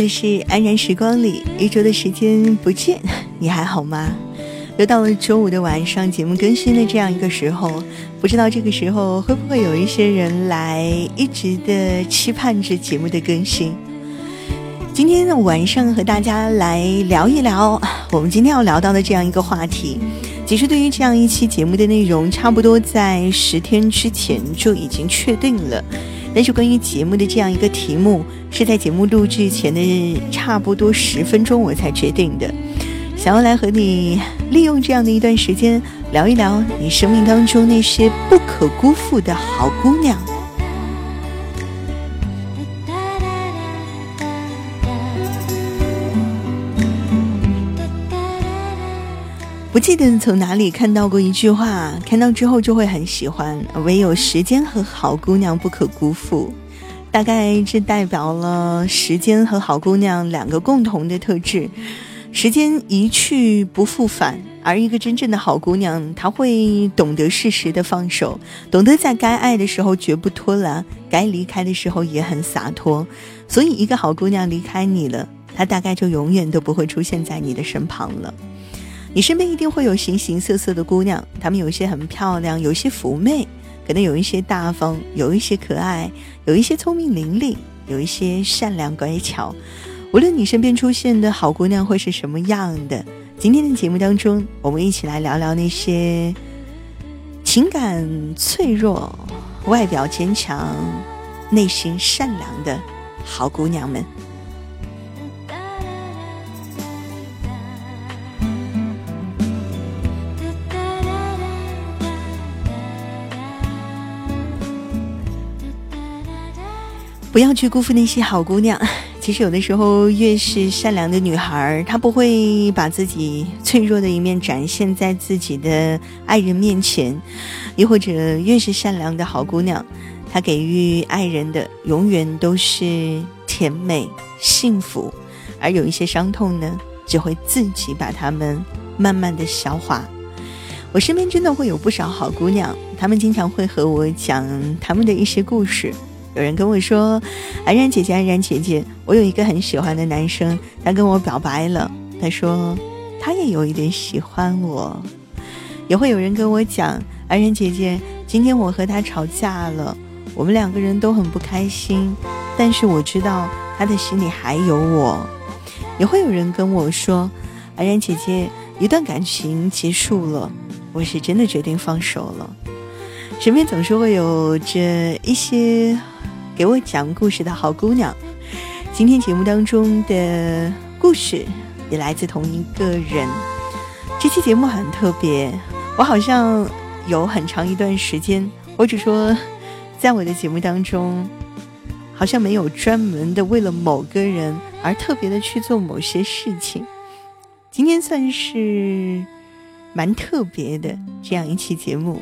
这是安然时光里，一周的时间不见，你还好吗？又到了周五的晚上，节目更新的这样一个时候，不知道这个时候会不会有一些人来一直的期盼着节目的更新。今天晚上和大家来聊一聊，我们今天要聊到的这样一个话题。其实对于这样一期节目的内容，差不多在十天之前就已经确定了。但是关于节目的这样一个题目，是在节目录制前的差不多十分钟我才决定的。想要来和你利用这样的一段时间，聊一聊你生命当中那些不可辜负的好姑娘。记得从哪里看到过一句话，看到之后就会很喜欢。唯有时间和好姑娘不可辜负，大概这代表了时间和好姑娘两个共同的特质。时间一去不复返，而一个真正的好姑娘，她会懂得适时的放手，懂得在该爱的时候绝不拖拉，该离开的时候也很洒脱。所以，一个好姑娘离开你了，她大概就永远都不会出现在你的身旁了。你身边一定会有形形色色的姑娘，她们有一些很漂亮，有一些妩媚，可能有一些大方，有一些可爱，有一些聪明伶俐，有一些善良乖巧。无论你身边出现的好姑娘会是什么样的，今天的节目当中，我们一起来聊聊那些情感脆弱、外表坚强、内心善良的好姑娘们。不要去辜负那些好姑娘。其实有的时候，越是善良的女孩，她不会把自己脆弱的一面展现在自己的爱人面前；又或者，越是善良的好姑娘，她给予爱人的永远都是甜美幸福，而有一些伤痛呢，只会自己把它们慢慢的消化。我身边真的会有不少好姑娘，她们经常会和我讲她们的一些故事。有人跟我说：“安然姐姐，安然姐姐，我有一个很喜欢的男生，他跟我表白了。他说他也有一点喜欢我。”也会有人跟我讲：“安然姐姐，今天我和他吵架了，我们两个人都很不开心，但是我知道他的心里还有我。”也会有人跟我说：“安然姐姐，一段感情结束了，我是真的决定放手了。”身边总是会有着一些。给我讲故事的好姑娘，今天节目当中的故事也来自同一个人。这期节目很特别，我好像有很长一段时间，或者说，在我的节目当中，好像没有专门的为了某个人而特别的去做某些事情。今天算是蛮特别的这样一期节目。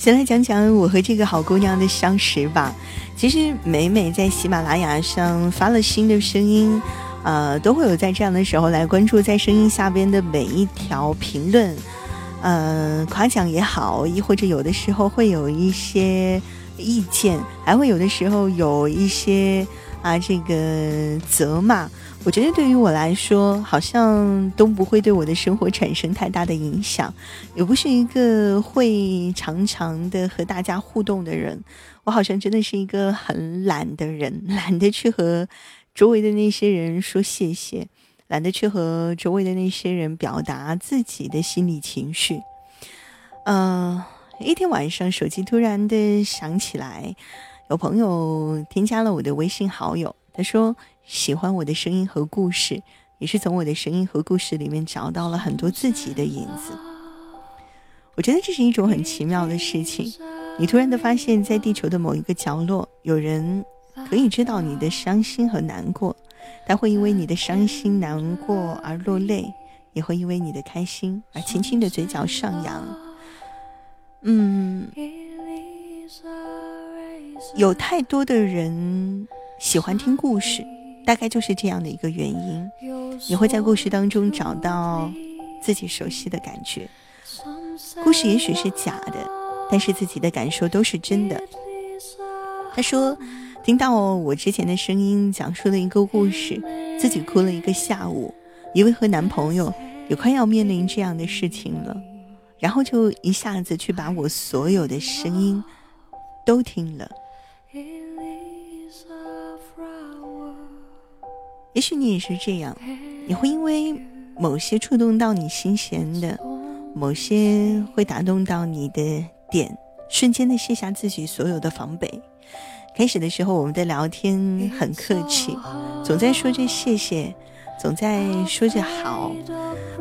先来讲讲我和这个好姑娘的相识吧。其实每每在喜马拉雅上发了新的声音，呃，都会有在这样的时候来关注在声音下边的每一条评论，呃，夸奖也好，亦或者有的时候会有一些意见，还会有的时候有一些啊这个责骂。我觉得对于我来说，好像都不会对我的生活产生太大的影响。也不是一个会常常的和大家互动的人，我好像真的是一个很懒的人，懒得去和周围的那些人说谢谢，懒得去和周围的那些人表达自己的心理情绪。呃，一天晚上，手机突然的响起来，有朋友添加了我的微信好友，他说。喜欢我的声音和故事，也是从我的声音和故事里面找到了很多自己的影子。我觉得这是一种很奇妙的事情。你突然的发现，在地球的某一个角落，有人可以知道你的伤心和难过，他会因为你的伤心难过而落泪，也会因为你的开心而轻轻的嘴角上扬。嗯，有太多的人喜欢听故事。大概就是这样的一个原因，你会在故事当中找到自己熟悉的感觉。故事也许是假的，但是自己的感受都是真的。他说，听到我之前的声音讲述了一个故事，自己哭了一个下午，因为和男朋友也快要面临这样的事情了，然后就一下子去把我所有的声音都听了。也许你也是这样，你会因为某些触动到你心弦的，某些会打动到你的点，瞬间的卸下自己所有的防备。开始的时候，我们的聊天很客气，总在说着谢谢，总在说着好。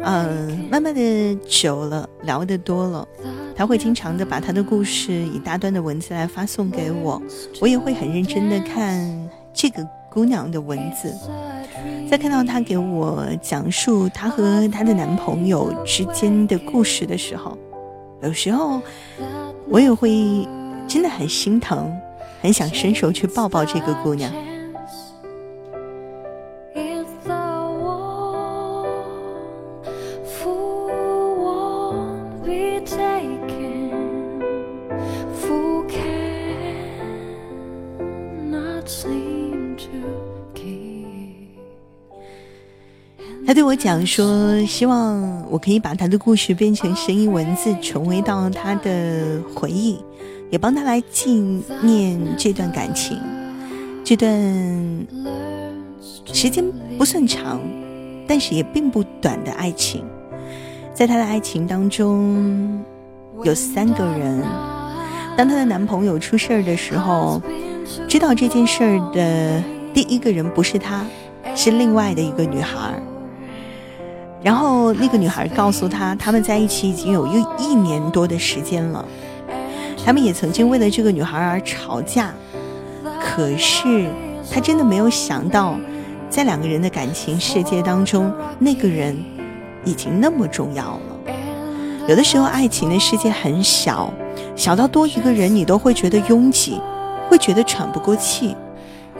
嗯，慢慢的久了，聊得多了，他会经常的把他的故事以大段的文字来发送给我，我也会很认真的看这个姑娘的文字。在看到她给我讲述她和她的男朋友之间的故事的时候，有时候我也会真的很心疼，很想伸手去抱抱这个姑娘。他对我讲说，希望我可以把他的故事变成声音文字，重回到他的回忆，也帮他来纪念这段感情。这段时间不算长，但是也并不短的爱情，在他的爱情当中，有三个人。当她的男朋友出事儿的时候，知道这件事儿的第一个人不是他，是另外的一个女孩。然后那个女孩告诉他，他们在一起已经有一一年多的时间了。他们也曾经为了这个女孩而吵架，可是他真的没有想到，在两个人的感情世界当中，那个人已经那么重要了。有的时候，爱情的世界很小，小到多一个人你都会觉得拥挤，会觉得喘不过气；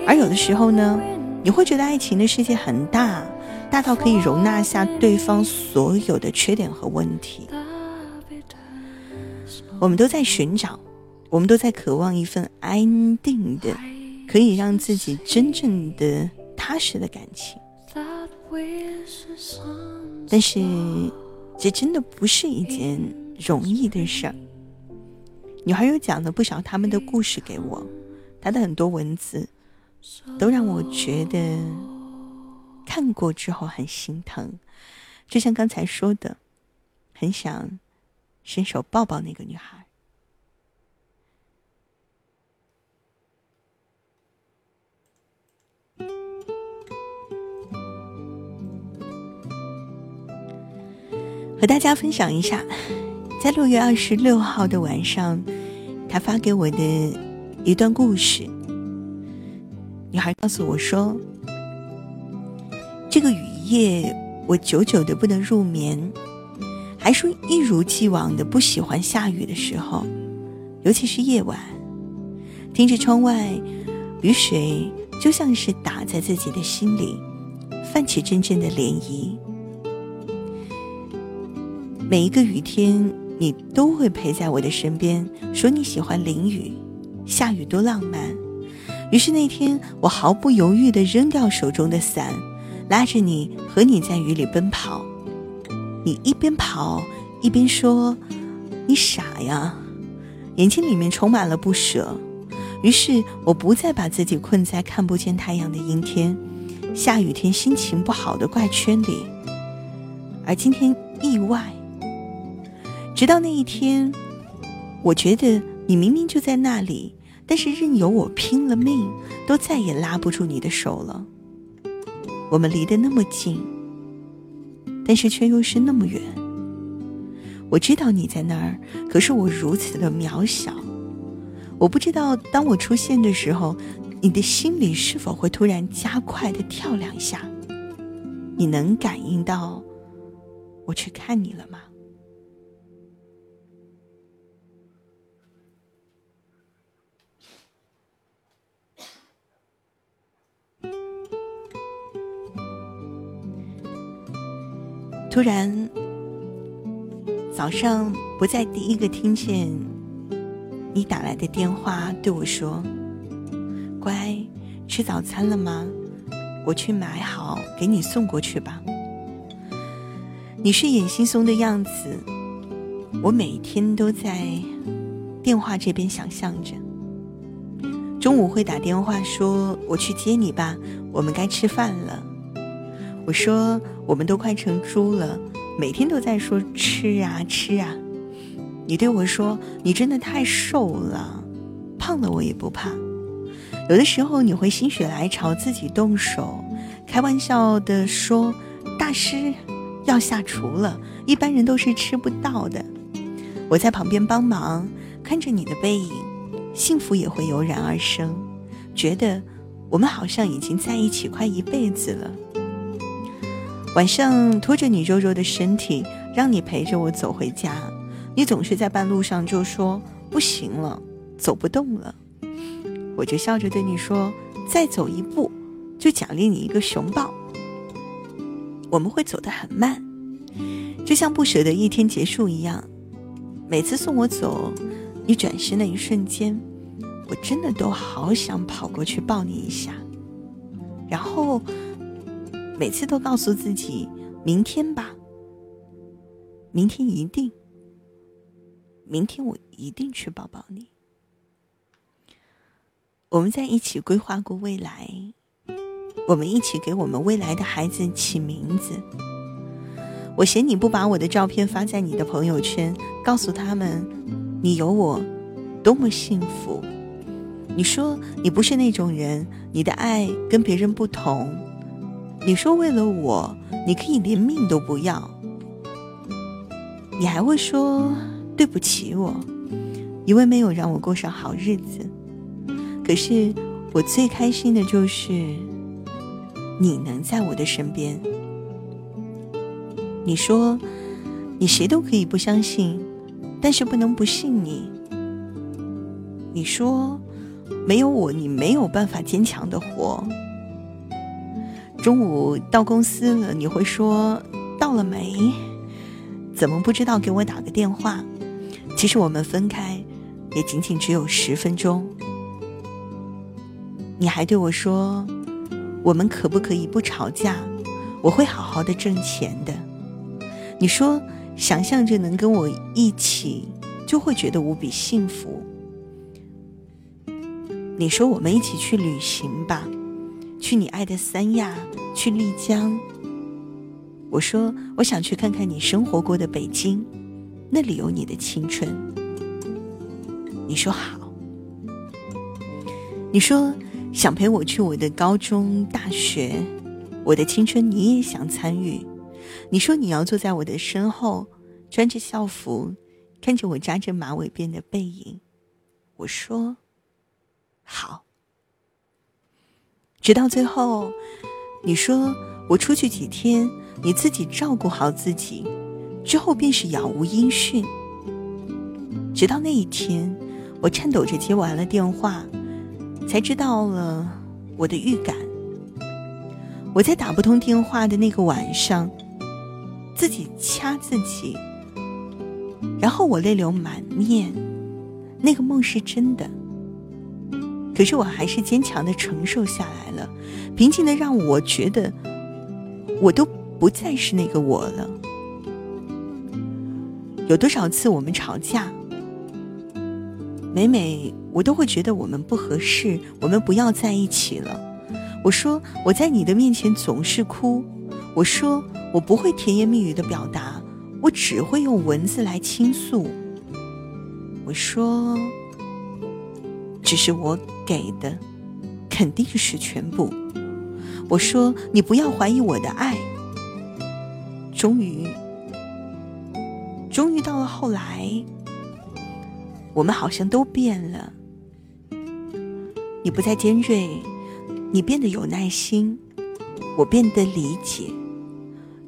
而有的时候呢，你会觉得爱情的世界很大。大到可以容纳下对方所有的缺点和问题。我们都在寻找，我们都在渴望一份安定的，可以让自己真正的踏实的感情。但是，这真的不是一件容易的事儿。女孩又讲了不少他们的故事给我，她的很多文字都让我觉得。看过之后很心疼，就像刚才说的，很想伸手抱抱那个女孩。和大家分享一下，在六月二十六号的晚上，他发给我的一段故事。女孩告诉我说。这个雨夜，我久久的不能入眠，还说一如既往的不喜欢下雨的时候，尤其是夜晚，听着窗外雨水，就像是打在自己的心里，泛起阵阵的涟漪。每一个雨天，你都会陪在我的身边，说你喜欢淋雨，下雨多浪漫。于是那天，我毫不犹豫的扔掉手中的伞。拉着你和你在雨里奔跑，你一边跑一边说：“你傻呀！”眼睛里面充满了不舍。于是我不再把自己困在看不见太阳的阴天、下雨天心情不好的怪圈里。而今天意外，直到那一天，我觉得你明明就在那里，但是任由我拼了命，都再也拉不住你的手了。我们离得那么近，但是却又是那么远。我知道你在那儿，可是我如此的渺小。我不知道当我出现的时候，你的心里是否会突然加快的跳两下？你能感应到我去看你了吗？突然，早上不再第一个听见你打来的电话，对我说：“乖，吃早餐了吗？我去买好，给你送过去吧。”你睡眼惺忪的样子，我每天都在电话这边想象着。中午会打电话说：“我去接你吧，我们该吃饭了。”我说：“我们都快成猪了，每天都在说吃啊吃啊。”你对我说：“你真的太瘦了，胖了我也不怕。”有的时候你会心血来潮自己动手，开玩笑的说：“大师要下厨了，一般人都是吃不到的。”我在旁边帮忙，看着你的背影。幸福也会油然而生，觉得我们好像已经在一起快一辈子了。晚上拖着你肉肉的身体，让你陪着我走回家，你总是在半路上就说不行了，走不动了。我就笑着对你说：“再走一步，就奖励你一个熊抱。”我们会走得很慢，就像不舍得一天结束一样。每次送我走，你转身的一瞬间。我真的都好想跑过去抱你一下，然后每次都告诉自己，明天吧，明天一定，明天我一定去抱抱你。我们在一起规划过未来，我们一起给我们未来的孩子起名字。我嫌你不把我的照片发在你的朋友圈，告诉他们你有我多么幸福。你说你不是那种人，你的爱跟别人不同。你说为了我，你可以连命都不要。你还会说对不起我，因为没有让我过上好日子。可是我最开心的就是你能在我的身边。你说你谁都可以不相信，但是不能不信你。你说。没有我，你没有办法坚强的活。中午到公司了，你会说到了没？怎么不知道给我打个电话？其实我们分开也仅仅只有十分钟。你还对我说，我们可不可以不吵架？我会好好的挣钱的。你说想象着能跟我一起，就会觉得无比幸福。你说我们一起去旅行吧，去你爱的三亚，去丽江。我说我想去看看你生活过的北京，那里有你的青春。你说好。你说想陪我去我的高中、大学，我的青春你也想参与。你说你要坐在我的身后，穿着校服，看着我扎着马尾辫的背影。我说。好，直到最后，你说我出去几天，你自己照顾好自己，之后便是杳无音讯。直到那一天，我颤抖着接完了电话，才知道了我的预感。我在打不通电话的那个晚上，自己掐自己，然后我泪流满面。那个梦是真的。可是我还是坚强的承受下来了，平静的让我觉得，我都不再是那个我了。有多少次我们吵架，每每我都会觉得我们不合适，我们不要在一起了。我说我在你的面前总是哭，我说我不会甜言蜜语的表达，我只会用文字来倾诉。我说。只是我给的，肯定是全部。我说你不要怀疑我的爱。终于，终于到了后来，我们好像都变了。你不再尖锐，你变得有耐心，我变得理解。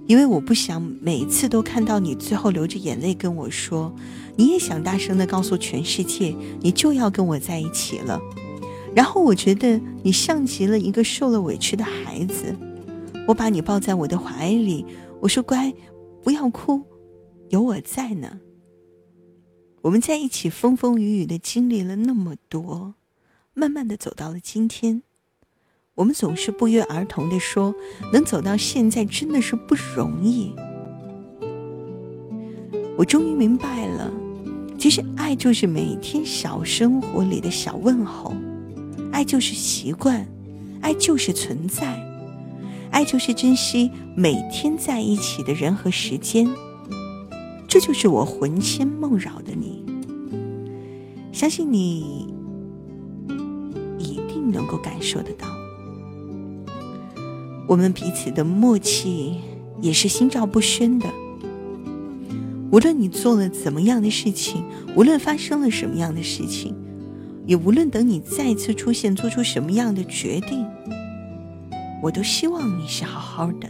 因为我不想每次都看到你最后流着眼泪跟我说，你也想大声的告诉全世界，你就要跟我在一起了。然后我觉得你像极了一个受了委屈的孩子，我把你抱在我的怀里，我说乖，不要哭，有我在呢。我们在一起风风雨雨的经历了那么多，慢慢的走到了今天。我们总是不约而同的说，能走到现在真的是不容易。我终于明白了，其实爱就是每天小生活里的小问候，爱就是习惯，爱就是存在，爱就是珍惜每天在一起的人和时间。这就是我魂牵梦绕的你，相信你一定能够感受得到。我们彼此的默契也是心照不宣的。无论你做了怎么样的事情，无论发生了什么样的事情，也无论等你再次出现做出什么样的决定，我都希望你是好好的。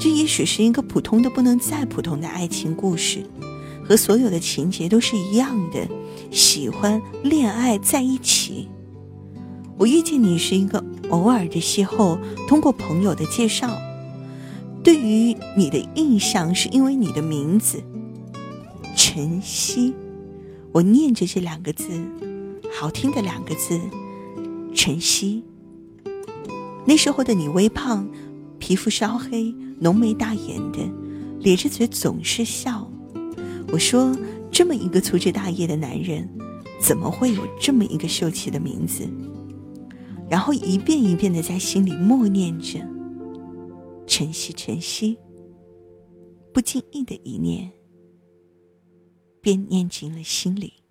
这也许是一个普通的不能再普通的爱情故事，和所有的情节都是一样的，喜欢恋爱在一起。我遇见你是一个偶尔的邂逅，通过朋友的介绍，对于你的印象是因为你的名字晨曦，我念着这两个字，好听的两个字，晨曦。那时候的你微胖，皮肤稍黑。浓眉大眼的，咧着嘴总是笑。我说：“这么一个粗枝大叶的男人，怎么会有这么一个秀气的名字？”然后一遍一遍的在心里默念着：“晨曦，晨曦。”不经意的一念，便念进了心里。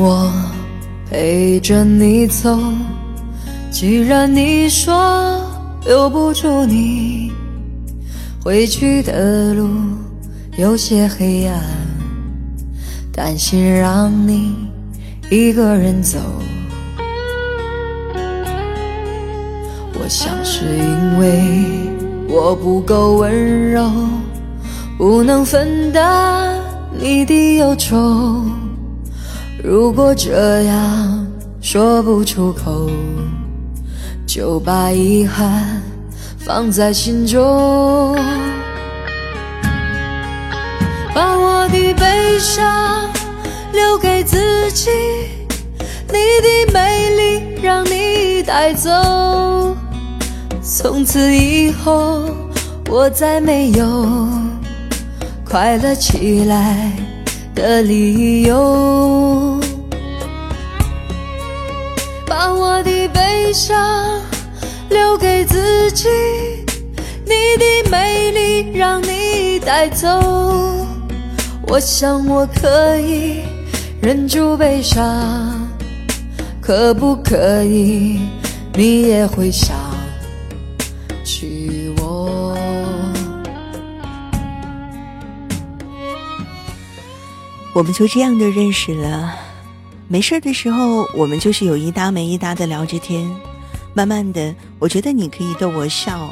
我陪着你走，既然你说留不住你，回去的路有些黑暗，担心让你一个人走。我想是因为我不够温柔，不能分担你的忧愁。如果这样说不出口，就把遗憾放在心中，把我的悲伤留给自己，你的美丽让你带走。从此以后，我再没有快乐起来的理由。把我的悲伤留给自己，你的美丽让你带走。我想我可以忍住悲伤，可不可以你也会想我们就这样的认识了。没事的时候，我们就是有一搭没一搭的聊着天。慢慢的，我觉得你可以逗我笑，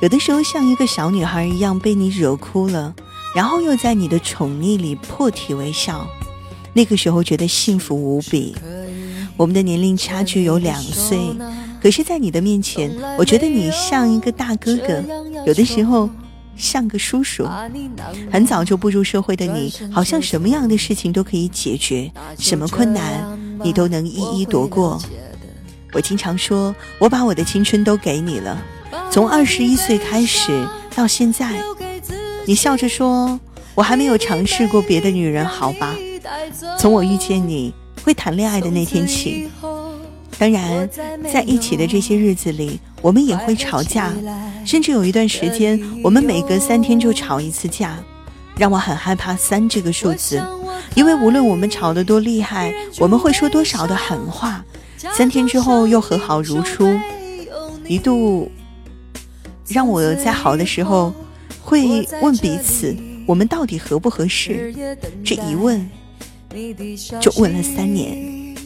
有的时候像一个小女孩一样被你惹哭了，然后又在你的宠溺里破涕为笑。那个时候觉得幸福无比。我们的年龄差距有两岁，可是，在你的面前，我觉得你像一个大哥哥，有的时候。像个叔叔，很早就步入社会的你，好像什么样的事情都可以解决，什么困难你都能一一躲过。我经常说，我把我的青春都给你了，从二十一岁开始到现在。你笑着说，我还没有尝试过别的女人，好吧？从我遇见你会谈恋爱的那天起。当然，在一起的这些日子里，我们也会吵架，甚至有一段时间，我们每隔三天就吵一次架，让我很害怕三这个数字，因为无论我们吵得多厉害，我们会说多少的狠话，三天之后又和好如初。一度让我在好的时候会问彼此：我们到底合不合适？这一问就问了三年，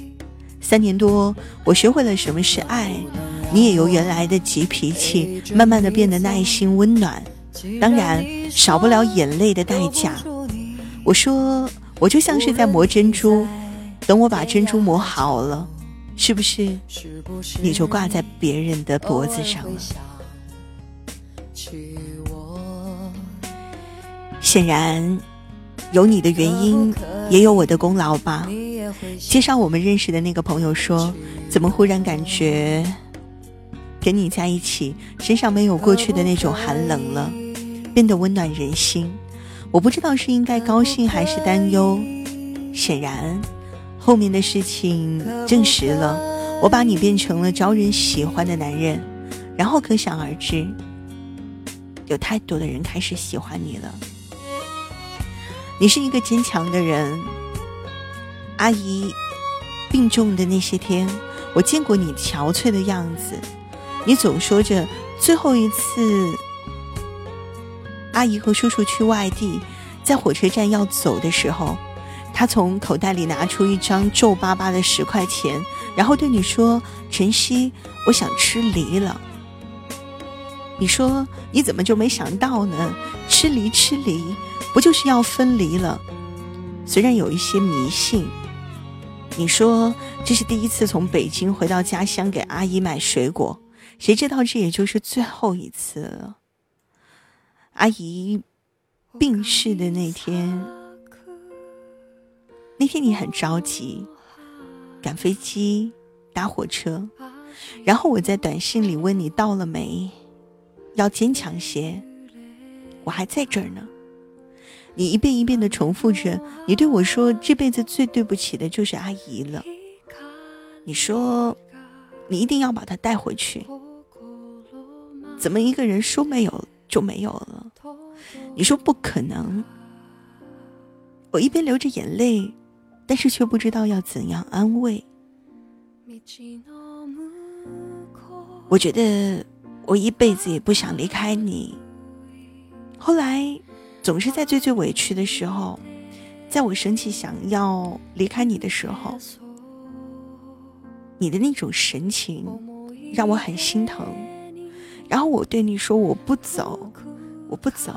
三年多，我学会了什么是爱。你也由原来的急脾气，慢慢的变得耐心温暖，当然少不了眼泪的代价。我说，我就像是在磨珍珠，等我把珍珠磨好了，是不是你就挂在别人的脖子上了？显然，有你的原因，也有我的功劳吧。介绍我们认识的那个朋友说，怎么忽然感觉？跟你在一起，身上没有过去的那种寒冷了，变得温暖人心。我不知道是应该高兴还是担忧。显然，后面的事情证实了我把你变成了招人喜欢的男人。然后可想而知，有太多的人开始喜欢你了。你是一个坚强的人。阿姨病重的那些天，我见过你憔悴的样子。你总说着最后一次，阿姨和叔叔去外地，在火车站要走的时候，他从口袋里拿出一张皱巴巴的十块钱，然后对你说：“晨曦，我想吃梨了。”你说：“你怎么就没想到呢？吃梨吃梨，不就是要分离了？”虽然有一些迷信，你说这是第一次从北京回到家乡给阿姨买水果。谁知道这也就是最后一次了。阿姨病逝的那天，那天你很着急，赶飞机、搭火车，然后我在短信里问你到了没，要坚强些，我还在这儿呢。你一遍一遍的重复着，你对我说这辈子最对不起的就是阿姨了。你说，你一定要把她带回去。怎么一个人说没有就没有了？你说不可能。我一边流着眼泪，但是却不知道要怎样安慰。我觉得我一辈子也不想离开你。后来，总是在最最委屈的时候，在我生气想要离开你的时候，你的那种神情让我很心疼。然后我对你说：“我不走，我不走。”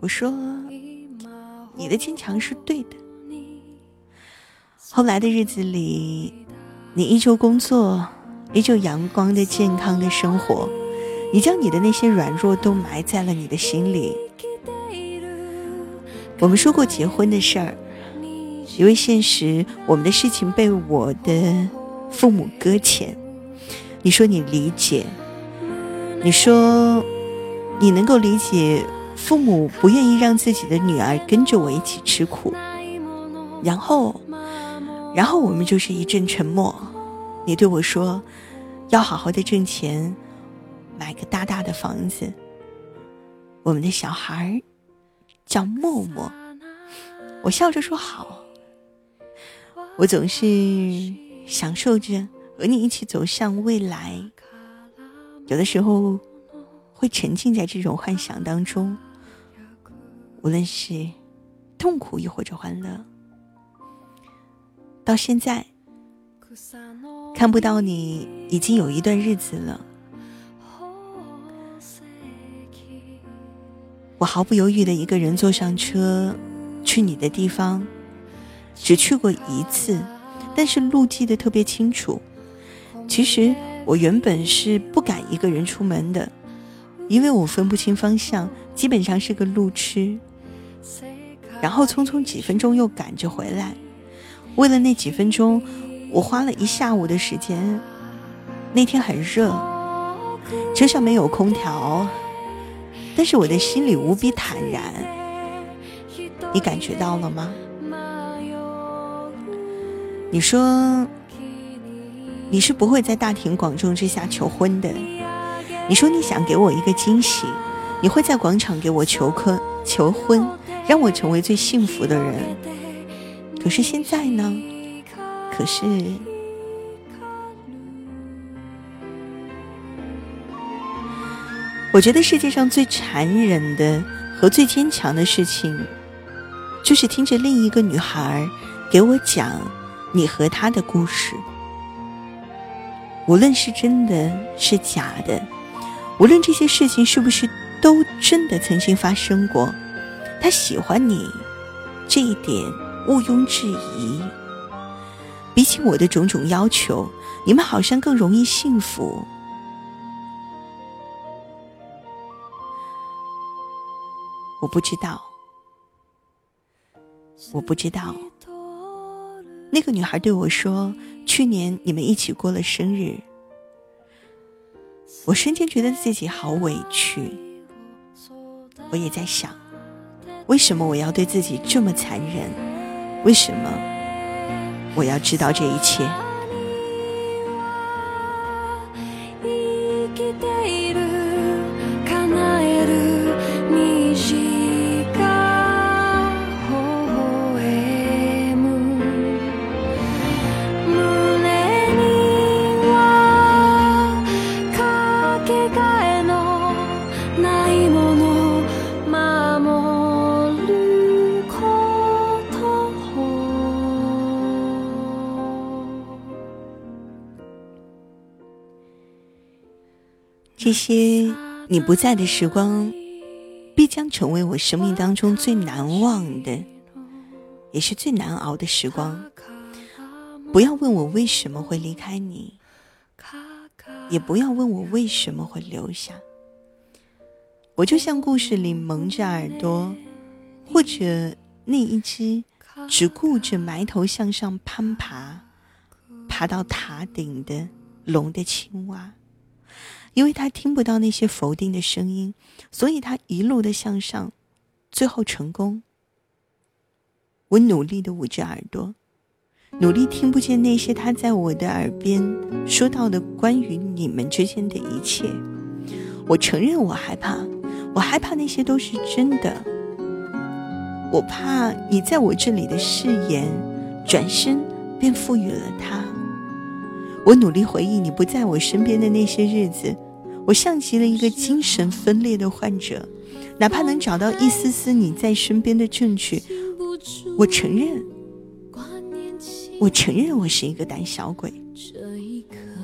我说：“你的坚强是对的。”后来的日子里，你依旧工作，依旧阳光的、健康的生活。你将你的那些软弱都埋在了你的心里。我们说过结婚的事儿，因为现实，我们的事情被我的父母搁浅。你说你理解，你说你能够理解父母不愿意让自己的女儿跟着我一起吃苦，然后，然后我们就是一阵沉默。你对我说，要好好的挣钱，买个大大的房子。我们的小孩叫默默，我笑着说好。我总是享受着。和你一起走向未来，有的时候会沉浸在这种幻想当中，无论是痛苦亦或者欢乐。到现在看不到你，已经有一段日子了。我毫不犹豫的一个人坐上车，去你的地方，只去过一次，但是路记得特别清楚。其实我原本是不敢一个人出门的，因为我分不清方向，基本上是个路痴。然后匆匆几分钟又赶着回来，为了那几分钟，我花了一下午的时间。那天很热，车上没有空调，但是我的心里无比坦然。你感觉到了吗？你说。你是不会在大庭广众之下求婚的。你说你想给我一个惊喜，你会在广场给我求婚，求婚，让我成为最幸福的人。可是现在呢？可是，我觉得世界上最残忍的和最坚强的事情，就是听着另一个女孩给我讲你和她的故事。无论是真的是假的，无论这些事情是不是都真的曾经发生过，他喜欢你，这一点毋庸置疑。比起我的种种要求，你们好像更容易幸福。我不知道，我不知道。那个女孩对我说：“去年你们一起过了生日。”我瞬间觉得自己好委屈。我也在想，为什么我要对自己这么残忍？为什么？我要知道这一切。些你不在的时光，必将成为我生命当中最难忘的，也是最难熬的时光。不要问我为什么会离开你，也不要问我为什么会留下。我就像故事里蒙着耳朵，或者那一只只顾着埋头向上攀爬，爬到塔顶的龙的青蛙。因为他听不到那些否定的声音，所以他一路的向上，最后成功。我努力的捂着耳朵，努力听不见那些他在我的耳边说到的关于你们之间的一切。我承认我害怕，我害怕那些都是真的。我怕你在我这里的誓言，转身便赋予了他。我努力回忆你不在我身边的那些日子。我像极了一个精神分裂的患者，哪怕能找到一丝丝你在身边的证据，我承认，我承认我是一个胆小鬼。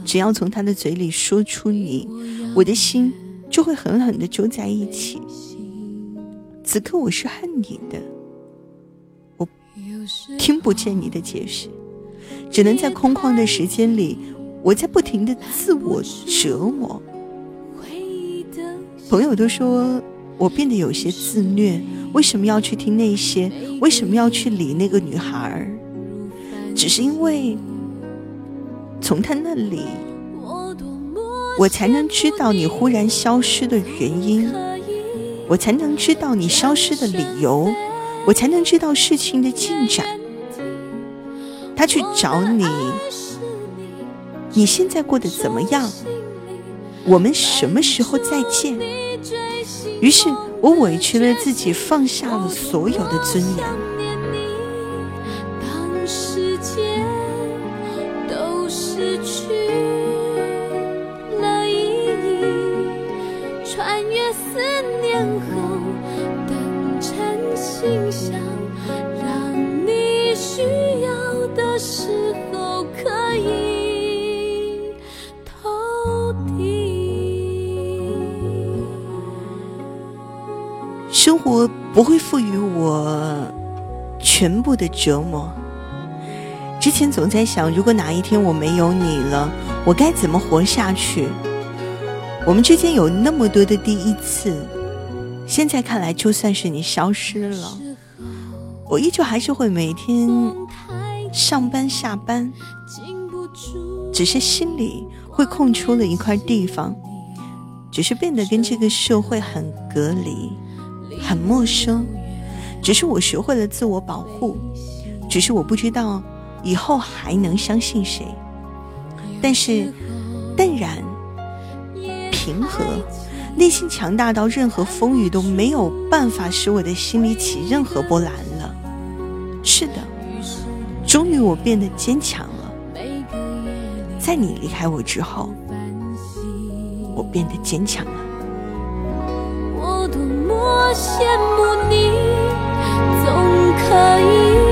只要从他的嘴里说出你，我的心就会狠狠的揪在一起。此刻我是恨你的，我听不见你的解释，只能在空旷的时间里，我在不停的自我折磨。朋友都说我变得有些自虐，为什么要去听那些？为什么要去理那个女孩？只是因为从他那里，我才能知道你忽然消失的原因，我才能知道你消失的理由，我才能知道事情的进展。他去找你，你现在过得怎么样？我们什么时候再见？于是我委屈了自己，放下了所有的尊严。活不会赋予我全部的折磨。之前总在想，如果哪一天我没有你了，我该怎么活下去？我们之间有那么多的第一次，现在看来，就算是你消失了，我依旧还是会每天上班下班，只是心里会空出了一块地方，只是变得跟这个社会很隔离。很陌生，只是我学会了自我保护，只是我不知道以后还能相信谁。但是淡然、平和，内心强大到任何风雨都没有办法使我的心里起任何波澜了。是的，终于我变得坚强了。在你离开我之后，我变得坚强了。我羡慕你，总可以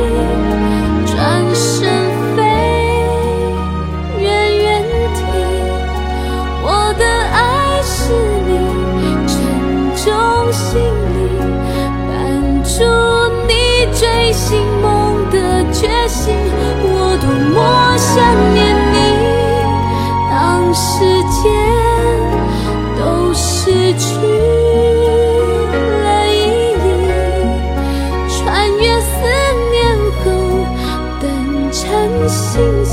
成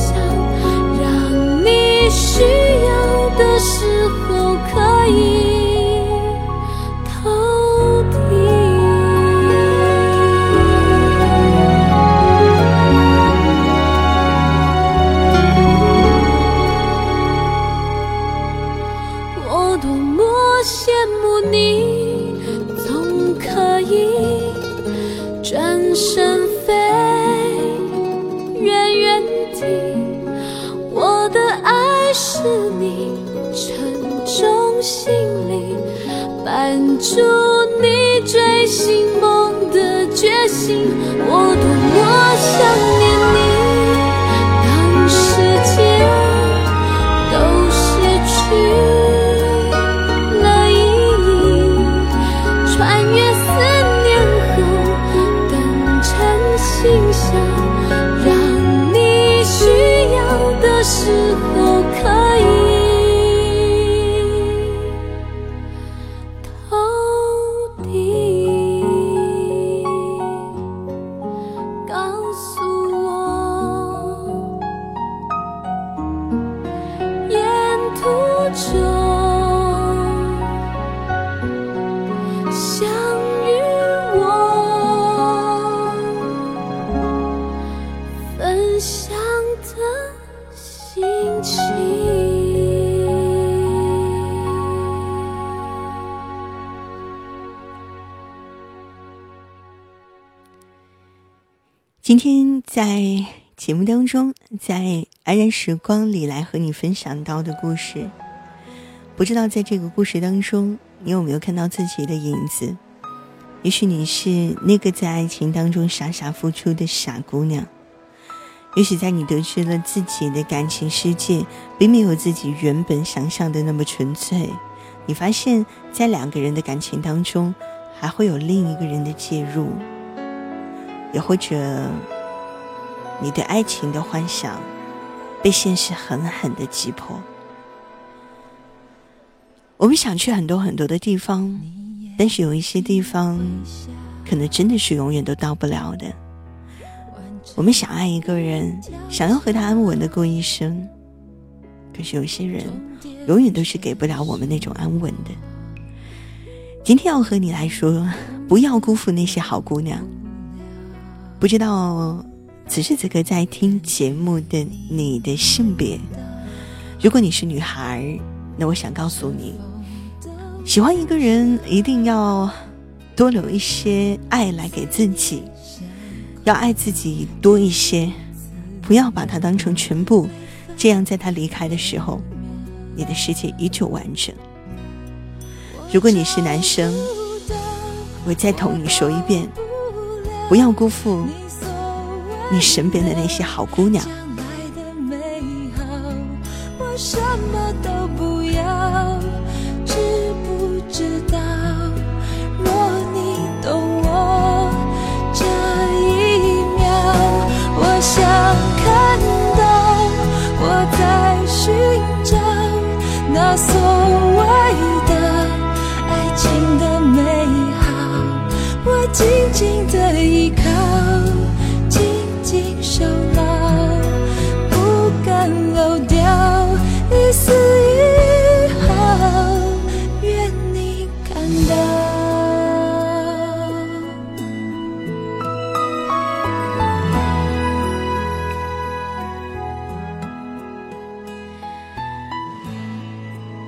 天在节目当中，在安然时光里来和你分享到的故事，不知道在这个故事当中，你有没有看到自己的影子？也许你是那个在爱情当中傻傻付出的傻姑娘，也许在你得知了自己的感情世界并没有自己原本想象的那么纯粹，你发现，在两个人的感情当中，还会有另一个人的介入。也或者，你对爱情的幻想被现实狠狠的击破。我们想去很多很多的地方，但是有一些地方，可能真的是永远都到不了的。我们想爱一个人，想要和他安稳的过一生，可是有些人，永远都是给不了我们那种安稳的。今天要和你来说，不要辜负那些好姑娘。不知道此时此刻在听节目的你的性别，如果你是女孩，那我想告诉你，喜欢一个人一定要多留一些爱来给自己，要爱自己多一些，不要把他当成全部，这样在他离开的时候，你的世界依旧完整。如果你是男生，我再同你说一遍。不要辜负你身边的那些好姑娘来的美好。我什么都不要，知不知道？若你懂我这一秒，我想看到我在寻找那所谓的爱情的美好，我静静的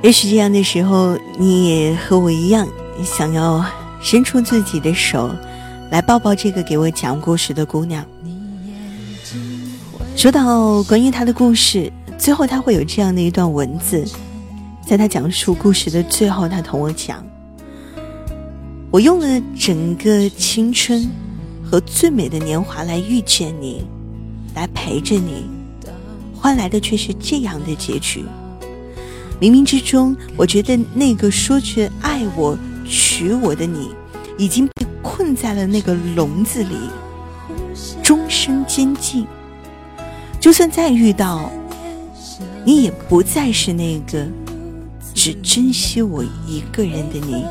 也许这样的时候，你也和我一样，想要伸出自己的手，来抱抱这个给我讲故事的姑娘。说到关于她的故事，最后她会有这样的一段文字，在她讲述故事的最后，她同我讲：“我用了整个青春和最美的年华来遇见你，来陪着你，换来的却是这样的结局。冥冥之中，我觉得那个说去爱我、娶我的你，已经被困在了那个笼子里，终身监禁。就算再遇到，你也不再是那个只珍惜我一个人的你。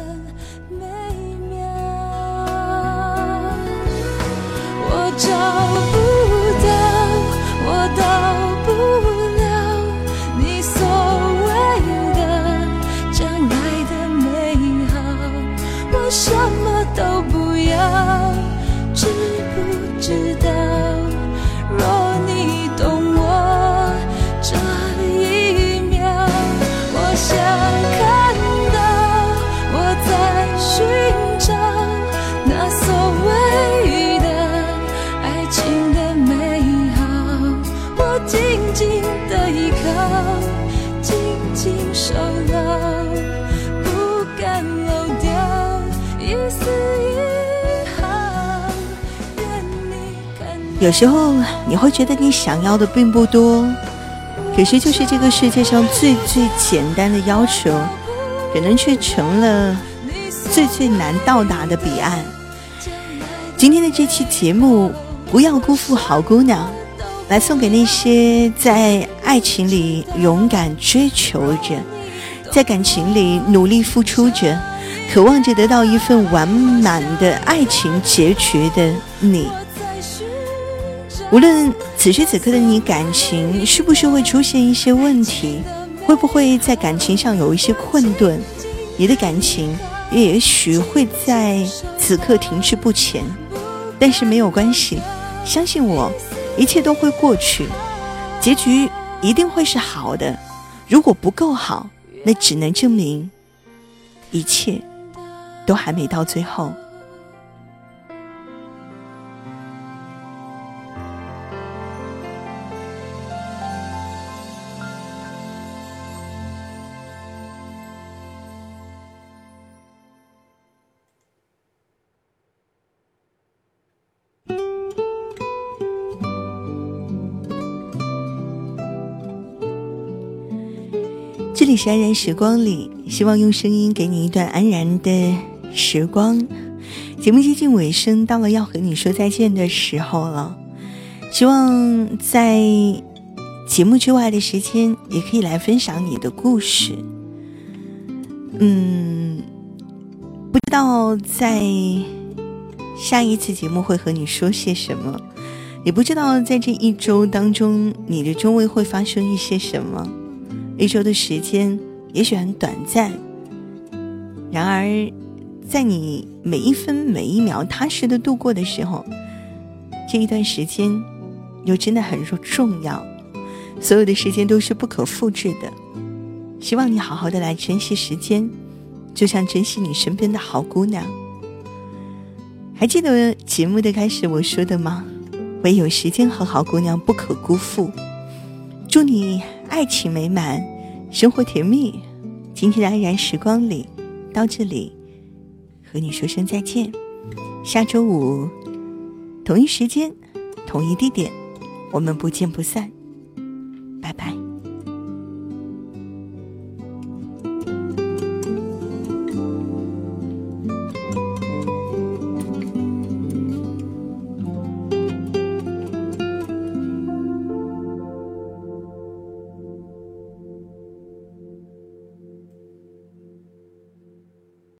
有时候你会觉得你想要的并不多，可是就是这个世界上最最简单的要求，可能却成了最最难到达的彼岸。今天的这期节目。不要辜负好姑娘，来送给那些在爱情里勇敢追求着，在感情里努力付出着，渴望着得到一份完满的爱情结局的你。无论此时此刻的你感情是不是会出现一些问题，会不会在感情上有一些困顿，你的感情也许会在此刻停滞不前，但是没有关系。相信我，一切都会过去，结局一定会是好的。如果不够好，那只能证明一切都还没到最后。是安然时光里，希望用声音给你一段安然的时光。节目接近尾声，到了要和你说再见的时候了。希望在节目之外的时间，也可以来分享你的故事。嗯，不知道在下一次节目会和你说些什么，也不知道在这一周当中，你的周围会发生一些什么。一周的时间也许很短暂，然而，在你每一分每一秒踏实的度过的时候，这一段时间又真的很重要。所有的时间都是不可复制的，希望你好好的来珍惜时间，就像珍惜你身边的好姑娘。还记得节目的开始我说的吗？唯有时间和好姑娘不可辜负。祝你。爱情美满，生活甜蜜。今天的安然时光里，到这里和你说声再见。下周五同一时间，同一地点，我们不见不散。拜拜。